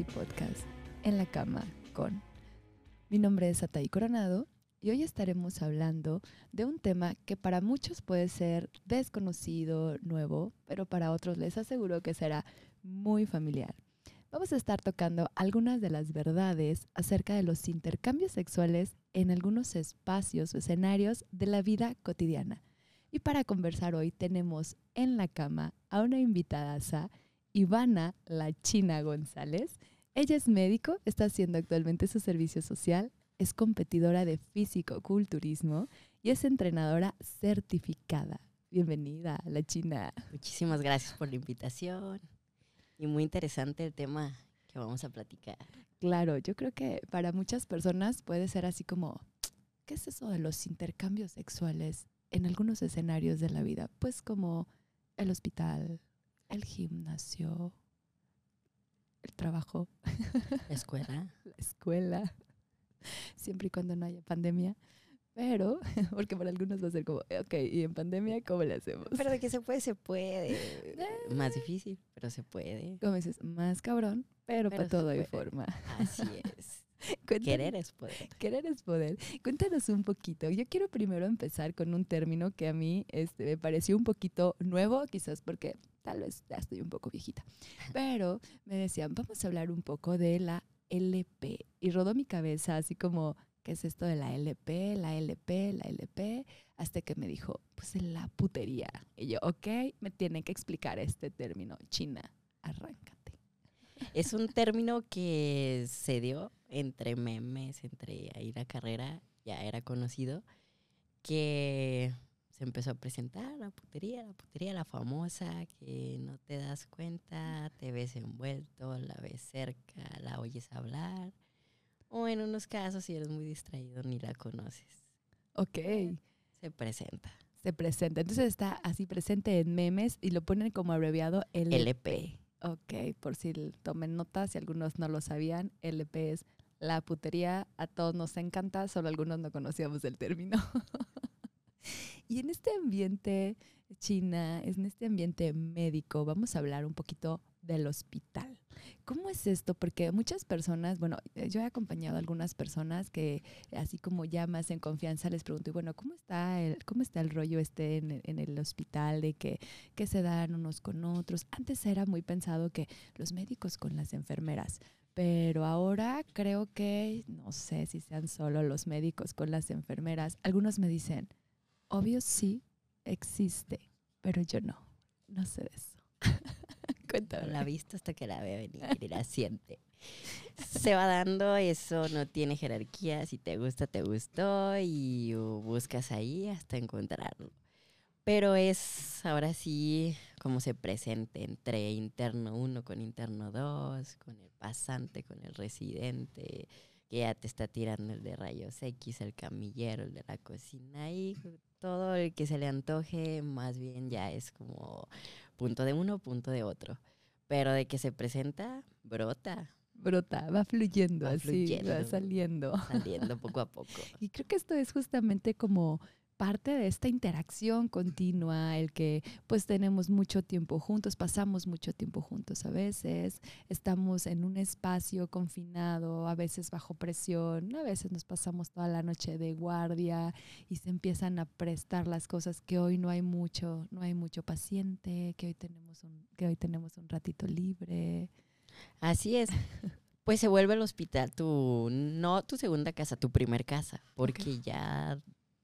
y podcast En la cama con. Mi nombre es Atay Coronado y hoy estaremos hablando de un tema que para muchos puede ser desconocido, nuevo, pero para otros les aseguro que será muy familiar. Vamos a estar tocando algunas de las verdades acerca de los intercambios sexuales en algunos espacios o escenarios de la vida cotidiana. Y para conversar hoy tenemos en la cama a una invitada, Ivana La China González. Ella es médico, está haciendo actualmente su servicio social, es competidora de físico-culturismo y es entrenadora certificada. Bienvenida, La China. Muchísimas gracias por la invitación. Y muy interesante el tema que vamos a platicar. Claro, yo creo que para muchas personas puede ser así como, ¿qué es eso de los intercambios sexuales en algunos escenarios de la vida? Pues como el hospital, el gimnasio, el trabajo. La escuela. la escuela. Siempre y cuando no haya pandemia. Pero, porque para algunos va a ser como, ok, ¿y en pandemia cómo le hacemos? Pero de que se puede, se puede. Más difícil, pero se puede. Como dices, más cabrón, pero, para todo hay forma. Así es. querer es poder. Querer es poder. Cuéntanos un poquito. Yo quiero primero empezar con un término que a mí este, me pareció un poquito nuevo, quizás porque tal vez ya estoy un poco viejita. Pero me decían, vamos a hablar un poco de la LP. Y rodó mi cabeza así como, ¿qué es esto de la LP, la LP, la LP? Hasta que me dijo, pues en la putería. Y yo, ok, me tienen que explicar este término. China, arráncate. Es un término que se dio entre memes, entre ahí la carrera, ya era conocido, que se empezó a presentar la putería, la putería, la famosa, que no te das cuenta, te ves envuelto, la ves cerca, la oyes hablar o en unos casos, si eres muy distraído, ni la conoces. Ok. Se presenta. Se presenta. Entonces está así presente en memes y lo ponen como abreviado LP. LP. Ok, por si tomen notas, si algunos no lo sabían, LP es la putería. A todos nos encanta, solo algunos no conocíamos el término. y en este ambiente, China, en este ambiente médico, vamos a hablar un poquito del hospital. ¿Cómo es esto? Porque muchas personas, bueno, eh, yo he acompañado a algunas personas que así como ya más en confianza les pregunto, bueno, ¿cómo está el, cómo está el rollo este en, el hospital de que, que se dan unos con otros? Antes era muy pensado que los médicos con las enfermeras, pero ahora creo que, no sé si sean solo los médicos con las enfermeras. Algunos me dicen, obvio sí, existe, pero yo no, no sé de eso. Cuéntame. La vista hasta que la ve venir y la siente. Se va dando, eso no tiene jerarquía. Si te gusta, te gustó y buscas ahí hasta encontrarlo. Pero es ahora sí como se presente entre interno 1 con interno 2, con el pasante, con el residente, que ya te está tirando el de rayos X, el camillero, el de la cocina y todo el que se le antoje, más bien ya es como punto de uno, punto de otro. Pero de que se presenta, brota. Brota, va fluyendo así, va saliendo. Saliendo poco a poco. y creo que esto es justamente como parte de esta interacción continua, el que pues tenemos mucho tiempo juntos, pasamos mucho tiempo juntos a veces, estamos en un espacio confinado, a veces bajo presión, a veces nos pasamos toda la noche de guardia y se empiezan a prestar las cosas que hoy no hay mucho, no hay mucho paciente, que hoy tenemos un, que hoy tenemos un ratito libre. Así es. Pues se vuelve el hospital tu, no tu segunda casa, tu primer casa, porque ya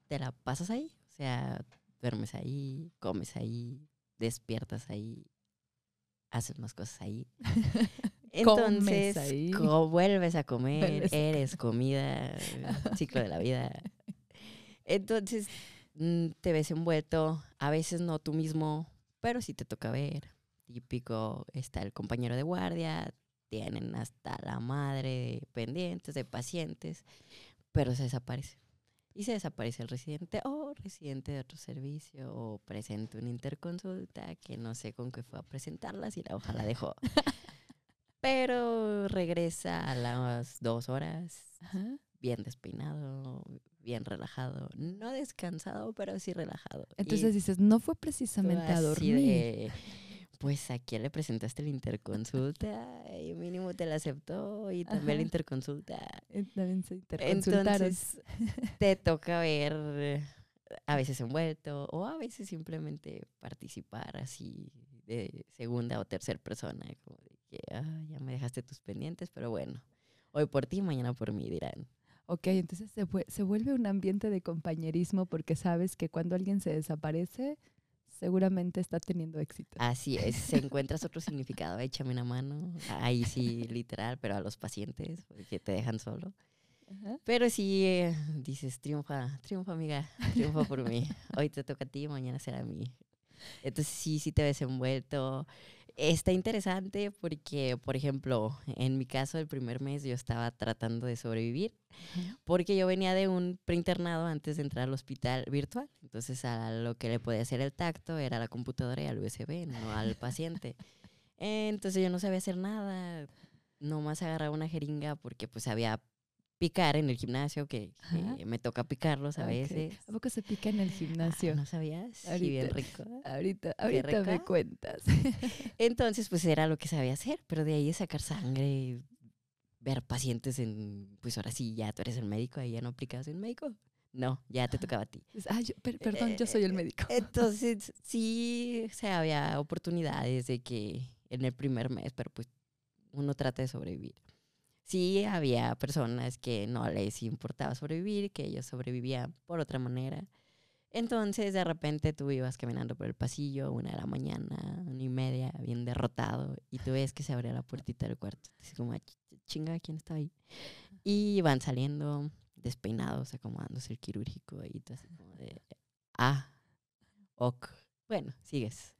te la pasas ahí. O sea, duermes ahí, comes ahí, despiertas ahí, haces más cosas ahí. Entonces, ahí. vuelves a comer, eres comida, ciclo de la vida. Entonces, mm, te ves envuelto, a veces no tú mismo, pero sí te toca ver. Típico, está el compañero de guardia, tienen hasta la madre de pendientes, de pacientes, pero se desaparece y se desaparece el residente o residente de otro servicio o presenta una interconsulta que no sé con qué fue a presentarla, si la hoja la dejó. Pero regresa a las dos horas, bien despeinado, bien relajado. No descansado, pero sí relajado. Y Entonces dices, no fue precisamente a dormir. Pues a quién le presentaste la interconsulta y mínimo te la aceptó y también Ajá. la interconsulta. También se. Entonces te toca ver a veces envuelto o a veces simplemente participar así de segunda o tercera persona, como de que "Ah, ya me dejaste tus pendientes, pero bueno, hoy por ti, mañana por mí, dirán. Ok, entonces se, se vuelve un ambiente de compañerismo porque sabes que cuando alguien se desaparece, seguramente está teniendo éxito. Así es, si encuentras otro significado, échame una mano, ahí sí, literal, pero a los pacientes, porque te dejan solo. Ajá. Pero sí, eh, dices, triunfa, triunfa amiga, triunfa por mí. Hoy te toca a ti, mañana será a mí. Entonces sí, sí te ves envuelto. Está interesante porque, por ejemplo, en mi caso, el primer mes yo estaba tratando de sobrevivir porque yo venía de un preinternado antes de entrar al hospital virtual. Entonces a lo que le podía hacer el tacto era la computadora y al USB, no al paciente. Entonces yo no sabía hacer nada, nomás agarraba una jeringa porque pues sabía picar en el gimnasio, que, me toca picarlos a veces. ¿A poco se pica en el Ah, gimnasio? ¿No sabías? Sí, bien rico. Ahorita, ahorita me cuentas. Entonces, pues era lo que sabía hacer, pero de ahí de sacar sangre, ver pacientes en, pues ahora sí, ya tú eres el médico, ahí ya no aplicabas el médico. No, ya te tocaba a ti. Ah, yo- per- perdón, yo soy el médico. Entonces, sí, o sea, había oportunidades de que en el primer mes, pero pues uno trata de sobrevivir. Sí, había personas que no les importaba sobrevivir, que ellos sobrevivían por otra manera. Entonces, de repente tú ibas caminando por el pasillo, una de la mañana, una y media, bien derrotado, y tú ves que se abría la puertita del cuarto. Dices como, "Ah, ch- chinga, ¿quién está ahí? Y van saliendo despeinados, acomodándose el quirúrgico, y tú así como de, ah, ok. Bueno, sigues.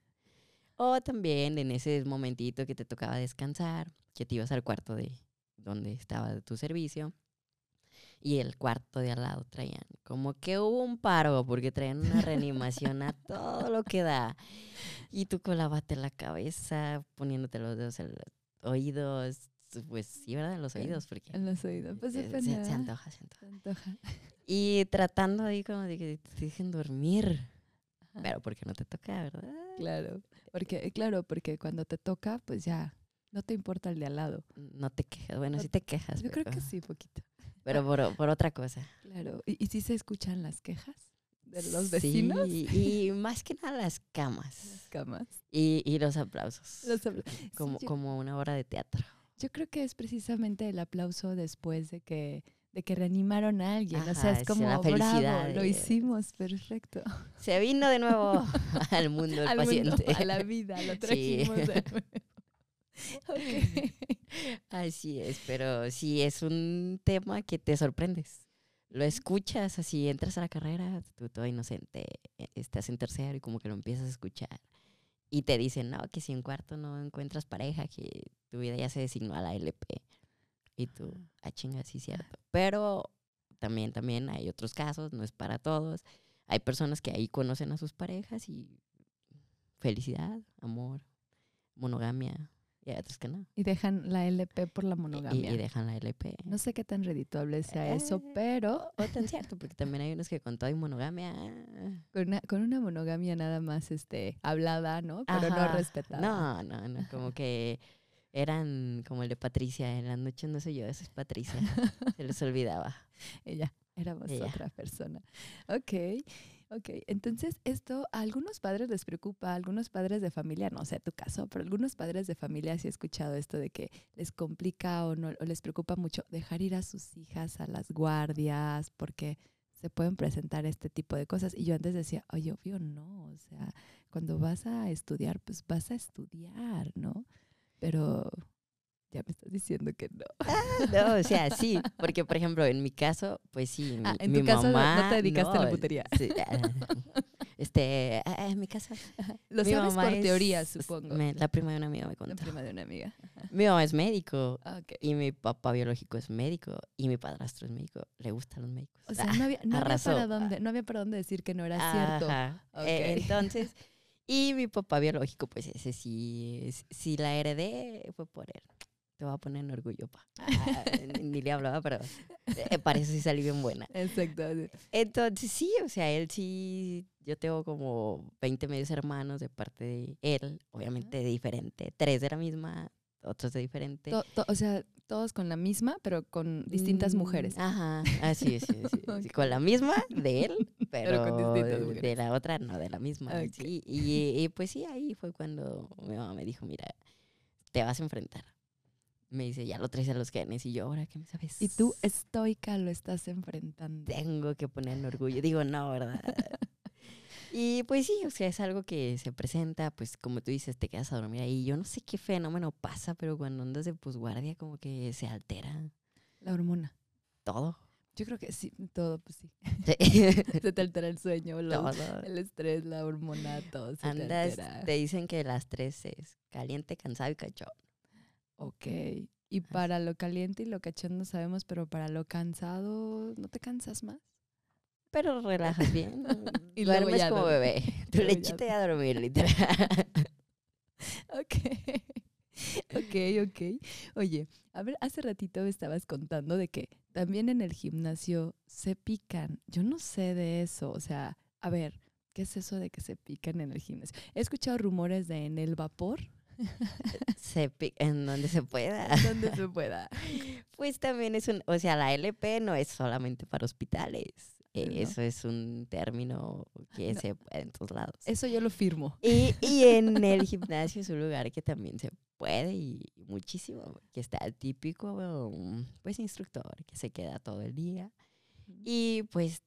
O también en ese momentito que te tocaba descansar, que te ibas al cuarto de donde estaba tu servicio. Y el cuarto de al lado traían como que hubo un paro porque traían una reanimación a todo lo que da. Y tú con la cabeza, poniéndote los dedos en los oídos. Pues sí, ¿verdad? En los oídos, porque En los oídos. Pues se, se ¿verdad? antoja, se antoja. Se antoja. Y tratando ahí como de que te dejen dormir. Ajá. Pero porque no te toca, ¿verdad? Claro, porque, claro, porque cuando te toca, pues ya no te importa el de al lado. No te quejas. Bueno, No sí te quejas. Yo creo que sí, poquito. Pero por, por otra cosa. Claro. ¿Y, y sí se escuchan las quejas de los vecinos? Sí, y más que nada las camas. Las camas. Y, y los aplausos. Los apla- como, Sí, yo- como una obra de teatro. Yo creo que es precisamente el aplauso después de que de que reanimaron a alguien. o sea, es como bravo, felicidad lo hicimos, perfecto. Se vino de nuevo al mundo del Al mundo, paciente. a la vida, lo Sí. trajimos de nuevo. Así es, pero sí es un tema que te sorprendes. Lo escuchas así, entras a la carrera, tú todo inocente, eh, estás en tercero y como que lo empiezas a escuchar. Y te dicen, no, que si en cuarto no encuentras pareja, que tu vida ya se designó a la LP. Y tú, ah, chinga, sí, cierto. Pero también, también hay otros casos, no es para todos. Hay personas que ahí conocen a sus parejas y felicidad, amor, monogamia, y hay otros que no. Y dejan la LP por la monogamia. Y, dejan la LP. No sé qué tan redituable sea eso, Eh, pero O tan cierto, porque también hay unos que con todo y monogamia. con una, con una monogamia nada más este, hablada, ¿no? Pero no ajá, respetada. No, no, no. Como que eran como el de Patricia. En las noches no soy yo, esa es Patricia. Se les olvidaba. Ella, éramos Ella. otra persona. Ok, ok. Entonces, esto a algunos padres les preocupa, a algunos padres de familia, no sé tu caso, pero algunos padres de familia sí he escuchado esto de que les complica o, no, o les preocupa mucho dejar ir a sus hijas a las guardias porque se pueden presentar este tipo de cosas. Y yo antes decía, oye, obvio no, o sea, cuando vas a estudiar, pues vas a estudiar, ¿no? Pero ya me estás diciendo que no. No, o sea, sí. Porque, por ejemplo, en mi caso, pues sí. Mi, Ah, en mi tu caso no- mamá. no te dedicaste a la no, putería. sí, ah, este, ah, en mi casa. Lo mi sabes mamá por teoría, supongo. me- la prima de una amiga me La contó. prima de una amiga. Mi mamá es médico. Ah, ok. Y mi papá biológico es médico y mi padrastro es médico. Le gustan los médicos. O sea, no había, no había arrasó. para dónde, no había para dónde decir que no era cierto. Ajá. Ok. Eh, entonces, y mi papá biológico, pues ese sí, si la heredé, fue por él. Te voy a poner en orgullo, pa. Ah, ni- ni le hablaba, pero eh, para eso sí salí bien buena. Exacto. Entonces sí, o sea, él sí, yo tengo como 20 medios hermanos de parte de él, obviamente diferente, tres de la misma, otros de diferente. To- to- o sea, todos con la misma, pero con distintas Mm, mujeres. Ajá, así es, sí, sí, sí, Ok. con la misma de él, pero, Pero con distintas de mujeres. la otra no, de la misma. Ok. sí, y, y pues sí, ahí fue cuando mi mamá me dijo, mira, te vas a enfrentar. Me dice, ya lo traes a los genes. Y yo, ahora, ¿qué me sabes? Y tú, estoica, lo estás enfrentando. tengo que poner orgullo. Digo, no, ¿verdad? y pues sí, o sea, es algo que se presenta, pues como tú dices, te quedas a dormir ahí. Yo no sé qué fenómeno pasa, pero cuando andas de posguardia como que se altera La hormona. todo. Yo creo que sí, todo, pues sí. Sí. Se te altera el sueño, el estrés, la hormona, todo se te Andas, altera. te dicen que las tres es caliente, cansado y cachón. Ok. Y para lo caliente y lo cachondo sabemos, pero para lo cansado, ¿no te cansas más? Pero relajas bien. Y luego Duermes ya como bebé. Tu Luego ya lechita y a dormir, literal. Ok. ok, ok. Oye, a ver, hace ratito me estabas contando de que también en el gimnasio se pican. Yo no sé de eso. O sea, a ver, ¿qué es eso de que se pican en el gimnasio? He escuchado rumores de en el vapor, se en donde se pueda. donde se pueda. Pues también es un, o sea, la LP no es solamente para hospitales. Eh, No. Eso es un término que No. se puede en todos lados. Eso yo lo firmo. Y, y en el gimnasio es un lugar que también se puede y muchísimo, que está el típico, um, pues, instructor que se queda todo el día. Y pues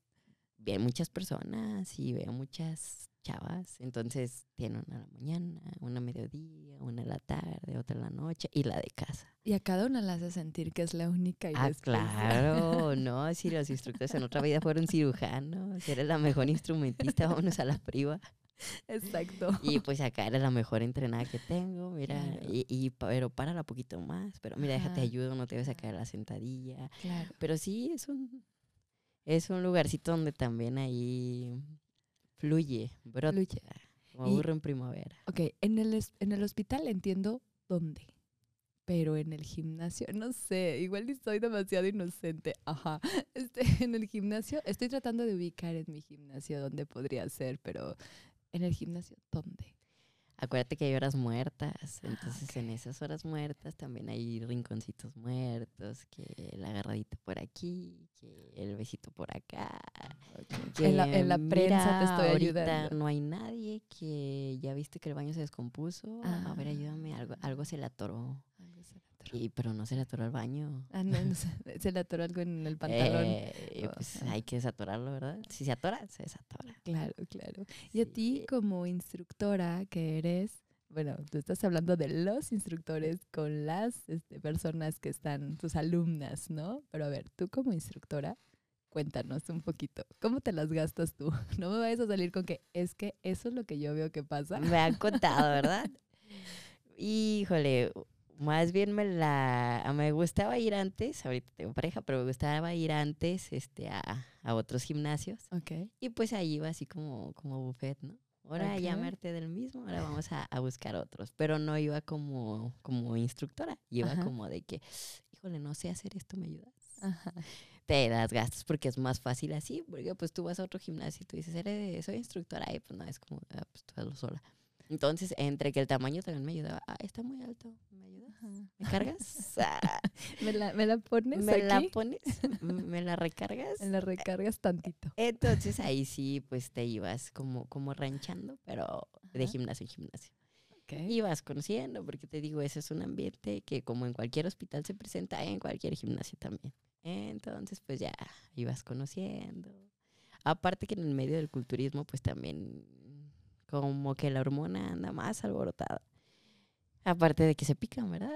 ve muchas personas y veo muchas chavas. Entonces tiene una a la mañana, una a mediodía, una a la tarde, otra a la noche y la de casa. Y a cada una la hace sentir que es la única y Ah, claro, no, si los instructores en otra vida fueron cirujanos, si eres la mejor instrumentista, vámonos a la priva. Exacto. Y pues acá eres la mejor entrenada que tengo, mira, Claro. y, y pero párala poquito más, pero mira, déjate ayudo, no te vas a caer la sentadilla. Claro. Pero sí, es un, es un lugarcito donde también ahí fluye, brota, Fluye. como burro en primavera. Ok, en el, en el hospital entiendo dónde, pero en el gimnasio, no sé, igual y soy demasiado inocente. Ajá, este, en el gimnasio, estoy tratando de ubicar en mi gimnasio dónde podría ser, pero en el gimnasio, ¿dónde? Acuérdate que hay horas muertas, entonces en esas horas muertas también hay rinconcitos muertos, que la agarradita por aquí, que el besito por acá. En la, en la prensa te estoy ahorita ayudando. No hay nadie que ya viste que el baño se descompuso. A ver, Ah. ayúdame, algo, algo se le atoró. Se atoró. Y, pero no se le atoró al baño. Ah, no, no sé, se le atoró algo en el pantalón. Eh, pues Ajá. hay que desatorarlo, ¿verdad? Si se atora, se desatora. Claro, claro. Y a ti como instructora que eres, bueno, tú estás hablando de los instructores con las este, personas que están, tus alumnas, ¿no? Pero a ver, tú como instructora, cuéntanos un poquito, ¿cómo te las gastas tú? No me vayas a salir con que es que eso es lo que yo veo que pasa. Me han contado, ¿verdad? Híjole, más bien me la me gustaba ir antes, ahorita tengo pareja, pero me gustaba ir antes este a, a otros gimnasios Ok. y pues ahí iba así como como buffet, ¿no? Ahora ya Ok. me harté del mismo, ahora vamos a, a buscar otros, pero no iba como como instructora, iba Ajá. como de que, híjole, no sé hacer esto, ¿me ayudas? Ajá. te das gastos porque es más fácil así, porque pues tú vas a otro gimnasio y tú dices, "Eres- soy instructora, y pues no, es como, "Ah, pues tú hazlo sola. Entonces, entre que el tamaño también me ayudaba, ah, está muy alto, ¿me ayudas? ¿Me cargas? Ah, ¿Me la, me la pones ¿Me la pones? ¿Me la recargas? Me la recargas tantito. Entonces ahí sí, pues te ibas como, como ranchando, pero de gimnasio en gimnasio. Ok. Ibas conociendo, porque te digo, ese es un ambiente que como en cualquier hospital se presenta, en cualquier gimnasio también. Entonces, pues ya ibas conociendo. Aparte que en el medio del culturismo, pues también como que la hormona anda más alborotada. Aparte de que se pican, ¿verdad?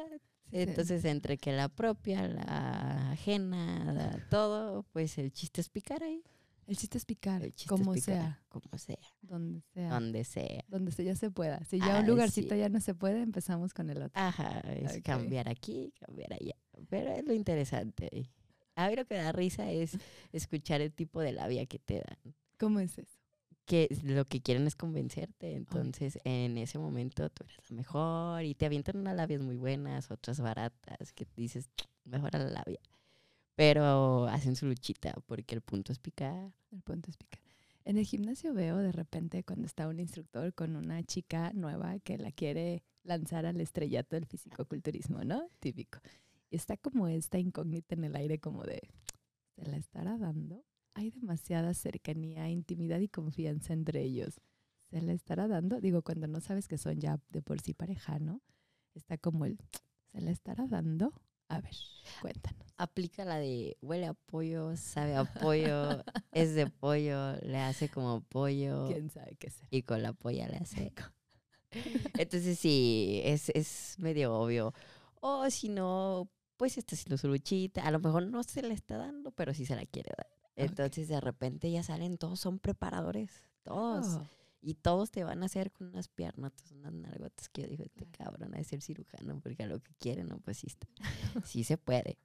Sí. Entonces, entre que la propia, la ajena, la- todo, pues el chiste es picar ahí. El chiste es picar, El chiste es como picar, sea, Como sea, donde sea. donde sea. donde se ya se pueda. Si ya Ah, un lugarcito sí. ya no se puede, empezamos con el otro. Ajá, es cambiar aquí, cambiar allá. Pero es lo interesante. A mí lo que da risa es escuchar el tipo de labia que te dan. ¿Cómo es eso? Que lo que quieren es convencerte. Entonces, en ese momento tú eres la mejor y te avientan unas labias muy buenas, otras baratas, que dices, mejor a la labia. Pero hacen su luchita porque el punto es picar. El punto es picar. En el gimnasio veo de repente cuando está un instructor con una chica nueva que la quiere lanzar al estrellato del fisicoculturismo, ¿no? Típico. Y está como esta incógnita en el aire como de, ¿se la estará dando? Hay demasiada cercanía, intimidad y confianza entre ellos. ¿Se la estará dando? Digo, cuando no sabes que son ya de por sí pareja, ¿no? Está como el, ¿se la estará dando? A ver, cuéntanos. Aplica la de huele a pollo, sabe a pollo, es de pollo, le hace como pollo. ¿Quién sabe qué será? Y con la polla le hace. Entonces sí, es, es medio obvio. O si no, pues está haciendo su luchita. A lo mejor no se le está dando, pero sí se la quiere dar. Entonces de repente ya salen, todos son preparadores, todos. Oh, Y todos te van a hacer con unas piernas, unas nalgotas que yo digo, este cabrón de ser cirujano, porque a lo que quieren, no, pues sí, está. sí se puede.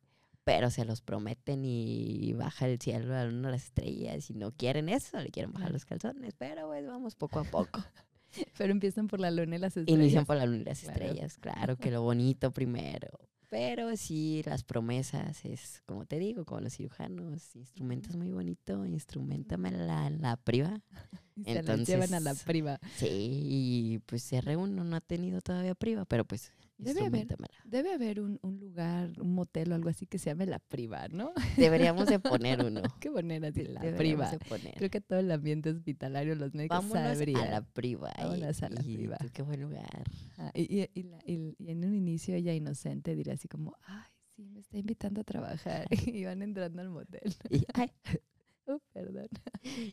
Pero se los prometen y baja el cielo a de las estrellas y no quieren eso, le quieren bajar los calzones. Pero pues vamos poco a poco. Pero empiezan por la luna y las estrellas. Inician por la luna y las Claro. estrellas, claro que lo bonito primero. Pero sí, las promesas es, como te digo, como los cirujanos, instrumentas muy bonito, instrumentame la, la priva. Se las llevan a la Entonces, priva. Sí, y pues R1 no ha tenido todavía priva, pero pues Debe haber. Debe haber un, un lugar, un motel o algo así que se llame La Priva, ¿no? Deberíamos de poner uno. Qué poner así, La Priva. Creo que todo el ambiente hospitalario, los médicos Vámonos sabrían. a la priva. y- Vámonos a la y priva. tú, qué buen lugar. Ajá, y, y- y la- en un inicio ella inocente diría así como, ay, sí, me está invitando a trabajar. y van entrando al motel. Y, ay, Oh, perdón.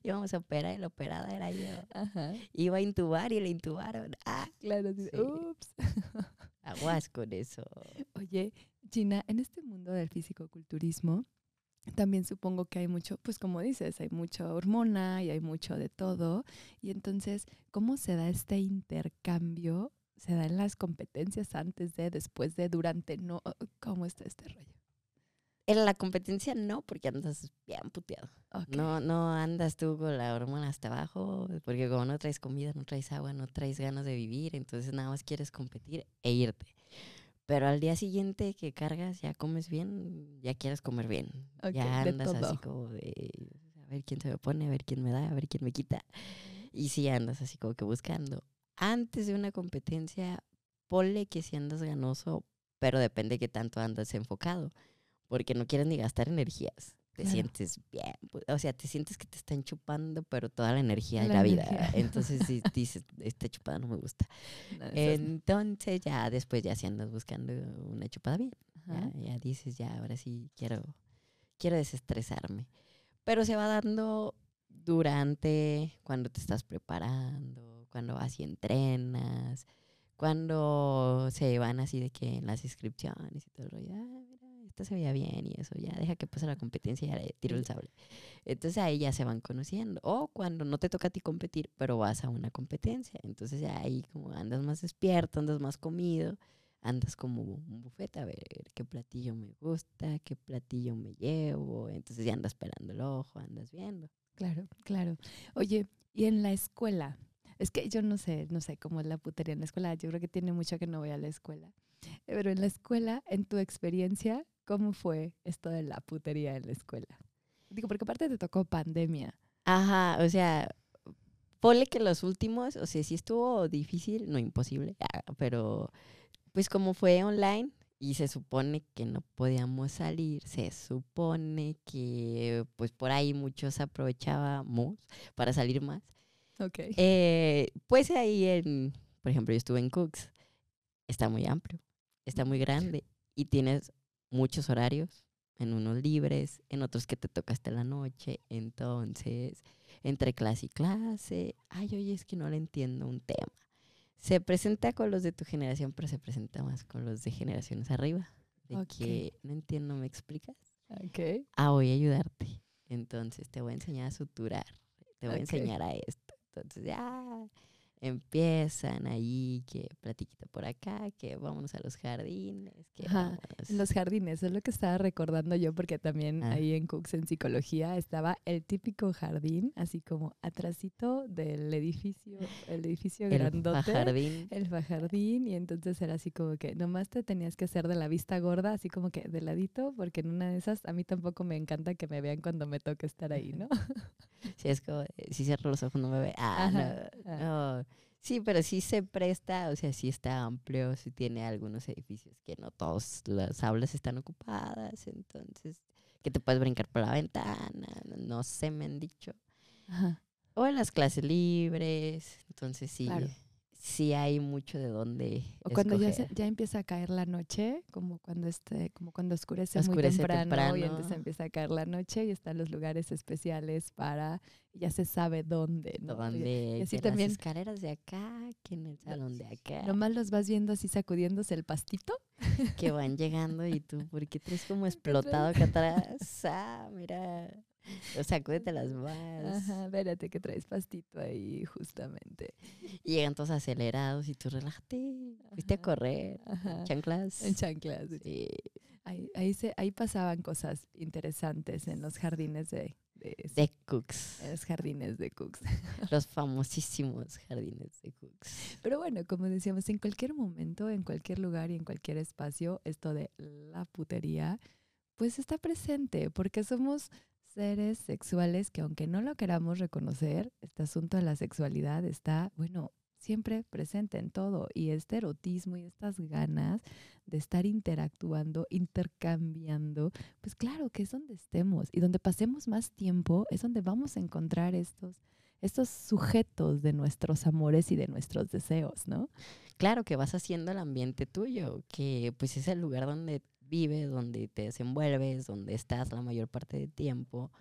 íbamos a operar y la operada era yo. Ajá, Iba a intubar y le intubaron. Ah, claro. Sí. Ups. Aguas con eso. Oye, Gina, en este mundo del fisicoculturismo, también supongo que hay mucho, pues como dices, hay mucha hormona y hay mucho de todo. Y entonces, ¿cómo se da este intercambio? ¿Se da en las competencias antes de, después de, durante? No, ¿Cómo está este rollo? En la competencia no, porque andas bien puteado. No, no andas tú con la hormona hasta abajo, porque como no traes comida, no traes agua, no traes ganas de vivir, entonces nada más quieres competir e irte. Pero al día siguiente que cargas, ya comes bien, ya quieres comer bien. Ok, ya de andas así como de a ver quién se me pone, a ver quién me da, a ver quién me quita. Y sí andas así como que buscando. Antes de una competencia, ponle que si andas ganoso, pero depende que tanto andas enfocado, porque no quieres ni gastar energías. Te Claro. sientes bien, o sea, te sientes que te están chupando, pero toda la energía de La vida. Entonces si dices, esta chupada no me gusta. No, Entonces ya después ya si andas buscando una chupada bien. ya dices, ya, ahora sí quiero, quiero desestresarme. Pero se va dando durante, cuando te estás preparando, cuando vas y entrenas, cuando se van así de que en las inscripciones y todo el rollo, se veía bien y eso, ya deja que pase la competencia y ya le tiro el sable. Entonces ahí ya se van conociendo. O cuando no te toca a ti competir, pero vas a una competencia. Entonces ya ahí como andas más despierto, andas más comido andas como un bufete a ver qué platillo me gusta, qué platillo me llevo, entonces ya andas pelando el ojo, andas viendo. Claro, claro. Oye, y en la escuela, es que yo no sé, no sé cómo es la putería en la escuela, yo creo que tiene mucho que no voy a la escuela. Pero en la escuela, en tu experiencia, ¿cómo fue esto de la putería en la escuela? Digo, porque aparte te tocó pandemia. Ajá, o sea, ponle que los últimos, o sea, sí estuvo difícil, no imposible, ah, pero pues como fue online y se supone que no podíamos salir, se supone que pues por ahí muchos aprovechábamos para salir más. Ok. Eh, pues ahí, en, por ejemplo, yo estuve en Cooks. Está muy amplio, está muy grande y tienes muchos horarios, en unos libres, en otros que te toca hasta la noche. Entonces, entre clase y clase, ay, oye, es que no le entiendo un tema. Se presenta con los de tu generación, pero se presenta más con los de generaciones arriba. De que no entiendo, ¿me explicas? Ok. ah, voy a ayudarte. Entonces te voy a enseñar a suturar, te voy a enseñar a esto. Entonces ya empiezan ahí, que platiquita por acá, que vámonos a los jardines, que Ajá, vámonos- En los jardines, es lo que estaba recordando yo, porque también Ah. ahí en Cooks en psicología estaba el típico jardín, así como atrasito del edificio, el edificio el grandote. jardín. El fajardín, y entonces era así como que nomás te tenías que hacer de la vista gorda, así como que de ladito, porque en una de esas a mí tampoco me encanta que me vean cuando me toque estar ahí, ¿no? Sí, es como, eh, si cierro los ojos no me ve. Ah, Ajá, no, ah. no. Sí, pero sí se presta, o sea, sí está amplio, sí tiene algunos edificios que no todas las aulas están ocupadas, entonces que te puedes brincar por la ventana, no sé, me han dicho. Ajá. O en las clases libres, entonces sí, Claro. Sí hay mucho de dónde O cuando ya, se- ya empieza a caer la noche, como cuando este, como cuando oscurece, Oscurece muy temprano, y temprano. entonces empieza a caer la noche y están los lugares especiales para, ya se sabe dónde, ¿no? Y- Donde así que también- las escaleras de acá, que en el salón de acá, Nomás los vas viendo así sacudiéndose el pastito. que van llegando y tú, ¿por qué traes como explotado acá atrás? Ah, mira, o sacúdete las más. Ajá, espérate que traes pastito ahí, justamente. Y llegan todos acelerados y tú relájate, fuiste a correr, Ajá. chanclas. En chanclas. sí. Sí. Ahí, ahí, se, ahí pasaban cosas interesantes en los jardines de, de, De Cooks, en los jardines de Cooks. los famosísimos jardines de Cooks. Pero bueno, como decíamos, en cualquier momento, en cualquier lugar y en cualquier espacio, esto de la putería, pues está presente, porque somos seres sexuales que aunque no lo queramos reconocer, este asunto de la sexualidad está, bueno, siempre presente en todo. Y este erotismo y estas ganas de estar interactuando, intercambiando, pues claro que es donde estemos y donde pasemos más tiempo, es donde vamos a encontrar estos estos sujetos de nuestros amores y de nuestros deseos, ¿no? Claro que vas haciendo el ambiente tuyo, que pues es el lugar donde vives, donde te desenvuelves, donde estás la mayor parte del tiempo.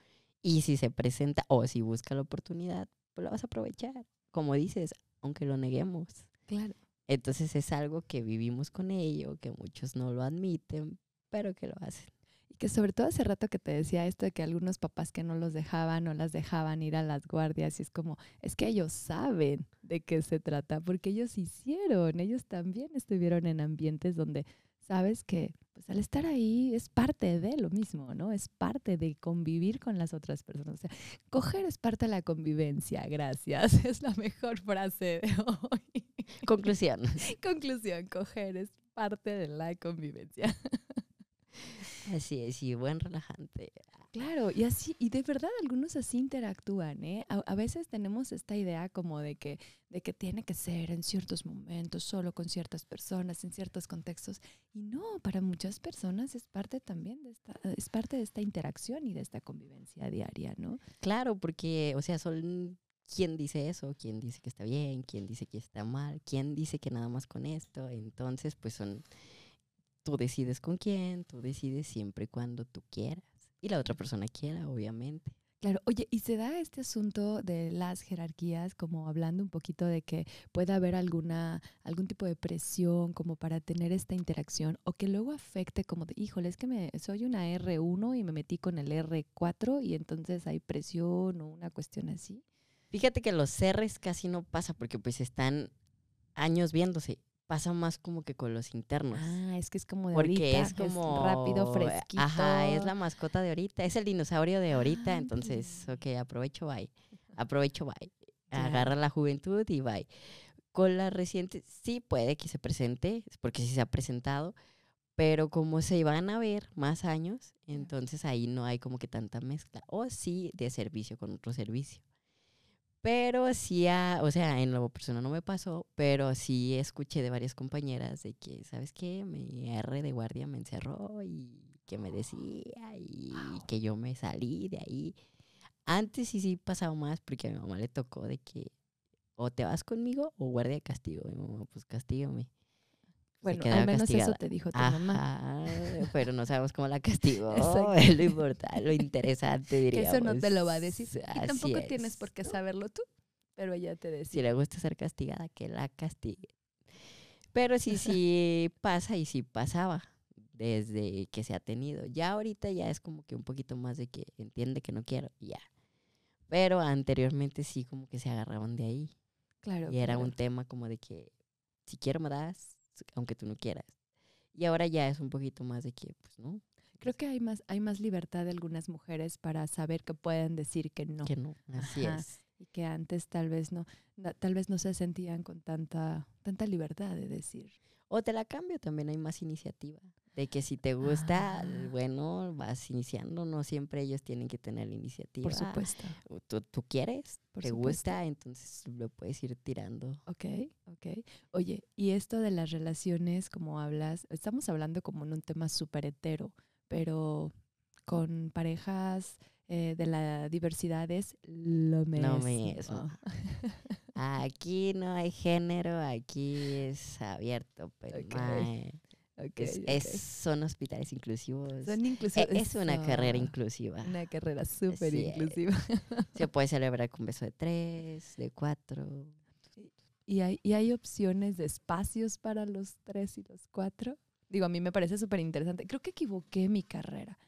Y si se presenta o si busca la oportunidad, pues la vas a aprovechar. Como dices, aunque lo neguemos. Claro. Entonces es algo que vivimos con ello, que muchos no lo admiten, pero que lo hacen. Y que sobre todo hace rato que te decía esto de que algunos papás que no los dejaban o las dejaban ir a las guardias y es como, es que ellos saben de qué se trata, porque ellos hicieron, ellos también estuvieron en ambientes donde sabes que pues al estar ahí es parte de lo mismo, ¿no? Es parte de convivir con las otras personas. O sea, coger es parte de la convivencia, gracias. Es la mejor frase de hoy. Conclusión. Conclusión, coger es parte de la convivencia. Así es, y buen relajante. Claro, y así, y de verdad algunos así interactúan, ¿eh? A, a veces tenemos esta idea como de que, de que tiene que ser en ciertos momentos, solo con ciertas personas, en ciertos contextos. Y no, para muchas personas es parte también de esta, es parte de esta interacción y de esta convivencia diaria, ¿no? Claro, porque, o sea, son quién dice eso, quién dice que está bien, quién dice que está mal, quién dice que nada más con esto. Entonces, pues son, tú decides con quién, tú decides siempre y cuando tú quieras. Y la otra persona quiera, obviamente. Claro, oye, y se da este asunto de las jerarquías, como hablando un poquito de que pueda haber alguna, algún tipo de presión como para tener esta interacción, o que luego afecte como de, híjole, es que me, soy una R1 y me metí con el R4 y entonces hay presión o una cuestión así. Fíjate que los R's casi no pasa porque pues están años viéndose. Pasa más como que con los internos. Ah, es que es como de Porque ahorita, es como rápido, fresquito. Ajá, es la mascota de ahorita, es el dinosaurio de ahorita, Ah, entonces, ok. aprovecho, bye. Aprovecho, bye. Agarra la juventud y bye. Con la reciente, sí puede que se presente, porque sí se ha presentado, pero como se van a ver más años, entonces ahí no hay como que tanta mezcla. O sí de servicio con otro servicio. Pero sí, ha- o sea, en lo personal no me pasó, pero sí escuché de varias compañeras de que, ¿sabes qué? Mi R de guardia me encerró y que me decía y que yo me salí de ahí. Antes sí, sí pasaba más porque a mi mamá le tocó de que o te vas conmigo o guardia de castigo. Mi mamá, pues castígame. Bueno, al menos castigada. eso te dijo tu mamá. Ajá, pero no sabemos cómo la castigó. Es lo importante, lo interesante, Que eso no te lo va a decir. Y tampoco tienes es. por qué saberlo tú, pero ella te Si decía. le gusta ser castigada, que la castigue. Pero sí, sí pasa y sí pasaba desde que se ha tenido. Ya ahorita ya es como que un poquito más de que entiende que no quiero ya. Pero anteriormente sí como que se agarraban de ahí. Claro. Y era claro. un tema como de que si quiero me das, aunque tú no quieras. Y ahora ya es un poquito más de que, pues no, Creo que hay más, hay más libertad de algunas mujeres para saber que pueden decir que no. que no, así Ajá. es. Y que antes tal vez no, tal vez no se sentían con tanta, tanta libertad de decir. O te la cambio, también hay más iniciativa. De que si te gusta, Ah. bueno, vas iniciando, no siempre ellos tienen que tener la iniciativa. Por supuesto. Tú, tú quieres, Por te supuesto. gusta, entonces lo puedes ir tirando. Ok, ok. Oye, y esto de las relaciones, como hablas, estamos hablando como en un tema súper hetero, pero con parejas eh, de la diversidad es lo mismo. Lo mismo. Aquí no hay género, aquí es abierto, pero Ok, es, son hospitales inclusivos. Son E- inclusivos. es una carrera inclusiva. Una carrera súper inclusiva. Se puede celebrar con beso de tres, de cuatro. ¿Y hay, ¿Y hay opciones de espacios para los tres y los cuatro? Digo, a mí me parece súper interesante. Creo que equivoqué mi carrera.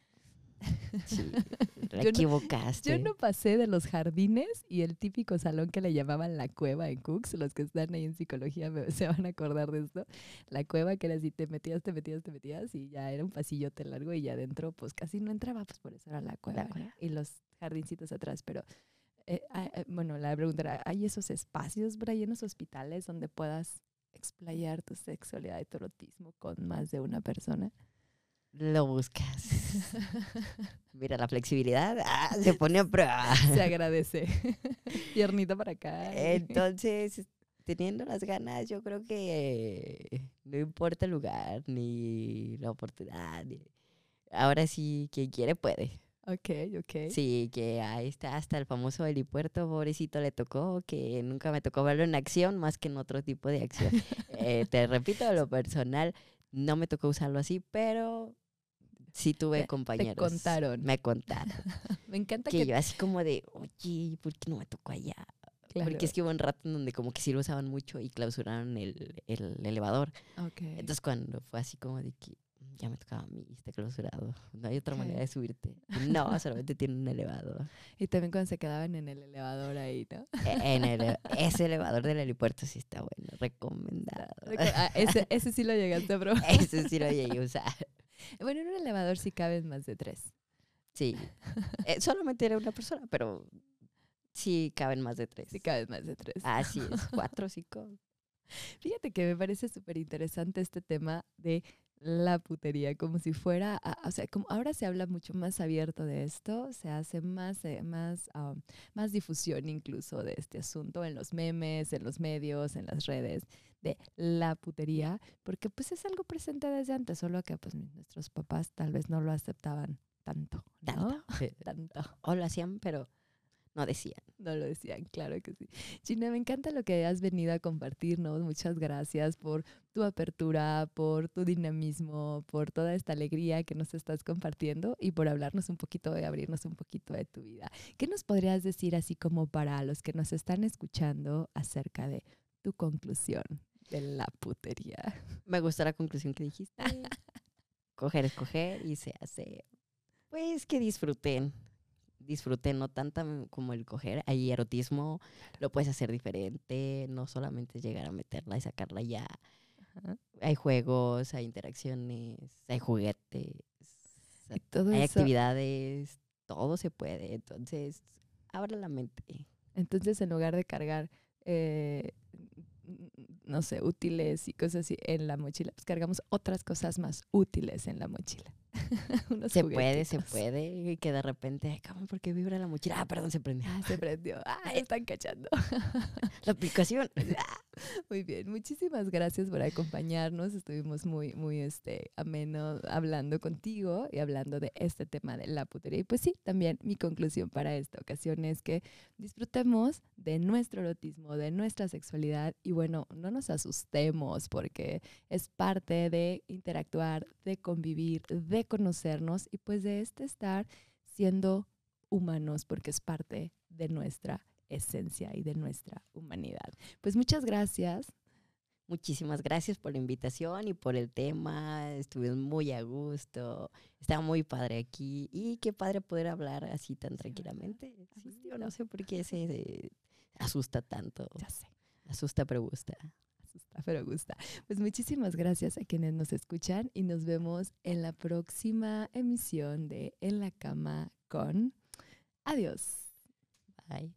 Sí, la Yo no- equivocaste. Yo no pasé de los jardines y el típico salón que le llamaban la cueva en Cooks. Los que están ahí en psicología me- se van a acordar de esto. La cueva que era así, te metías, te metías, te metías y ya era un pasillote largo y ya adentro pues casi no entraba, pues por eso era la cueva. ¿no? cueva. Y los jardincitos atrás. Pero eh, eh, bueno, la pregunta era, ¿hay esos espacios ahí en los hospitales donde puedas explayar tu sexualidad y tu erotismo con más de una persona? Lo buscas. Mira, la flexibilidad ah, se pone a prueba. Se agradece. Piernita para acá. Entonces, teniendo las ganas, yo creo que no importa el lugar ni la oportunidad. ni- Ahora sí, quien quiere puede. Ok, ok. Sí, que ahí está hasta el famoso helipuerto, pobrecito le tocó, que nunca me tocó verlo en acción más que en otro tipo de acción. Eh, te repito, lo personal, no me tocó usarlo así, pero sí tuve Te- te compañeros. contaron. Me contaron. Me encanta que que, yo así como de, oye, ¿por qué no me tocó allá? claro, Porque es que hubo un rato en donde como que sí lo usaban mucho y clausuraron el, el elevador. ok. Entonces cuando fue así como de que "Mm, ya me tocaba a mí, está clausurado. No hay otra manera Ok. de subirte. No, solamente tiene un elevador. y también cuando se quedaban en el elevador ahí, ¿no? E- En el, ese elevador del helipuerto sí está bueno, recomendado. Ah, ese, ese sí lo llegaste a probar. Ese sí lo llegué a usar. Bueno, en un elevador sí caben más de tres. Sí. Eh, solamente era una persona, pero sí caben más de tres. Sí caben más de tres. Así es, cuatro, cinco. Fíjate que me parece súper interesante este tema de la putería, como si fuera, o sea, como ahora se habla mucho más abierto de esto, se hace más, eh, más, ah, más difusión incluso de este asunto en los memes, en los medios, en las redes, de la putería, porque pues es algo presente desde antes, solo que pues nuestros papás tal vez no lo aceptaban tanto, ¿no? Tanto. Tanto. O lo hacían, pero no decían. No lo decían, claro que sí. Gina, me encanta lo que has venido a compartirnos. Muchas gracias por tu apertura, por tu dinamismo, por toda esta alegría que nos estás compartiendo y por hablarnos un poquito de abrirnos un poquito de tu vida. ¿Qué nos podrías decir así como para los que nos están escuchando acerca de tu conclusión de la putería? Me gustó la conclusión que dijiste. coger es coger y se hace. Pues que disfruten. Disfruten, no tanto como el coger. Hay erotismo, lo puedes hacer diferente. No solamente llegar a meterla y sacarla ya. Ajá. Hay juegos, hay interacciones, hay juguetes, Y todo hay eso, actividades. Todo se puede. Entonces, abra la mente. entonces en lugar de cargar, eh, no sé, útiles y cosas así en la mochila, pues cargamos otras cosas más útiles en la mochila. Unos Se puede, se puede. Y que de repente, ay, cabrón, ¿por qué vibra la mochila? Ah, perdón, se prendió. Ah, se prendió. Ah, están cachando. La aplicación. Muy bien, muchísimas gracias por acompañarnos. Estuvimos muy, muy este, ameno hablando contigo y hablando de este tema de la putería. Y pues sí, también mi conclusión para esta ocasión es que disfrutemos de nuestro erotismo, de nuestra sexualidad y bueno, no nos asustemos porque es parte de interactuar, de convivir, de conocernos y pues de este estar siendo humanos porque es parte de nuestra esencia y de nuestra humanidad. Pues muchas gracias. Muchísimas gracias por la invitación y por el tema. Estuvimos muy a gusto. Estaba muy padre aquí. Y qué padre poder hablar así tan Sí, tranquilamente. Sí, yo gustito. no sé por qué se, se asusta tanto. Ya sé. Asusta pero gusta. Pero gusta. Pues muchísimas gracias a quienes nos escuchan y nos vemos en la próxima emisión de En la cama con... Adiós. Bye.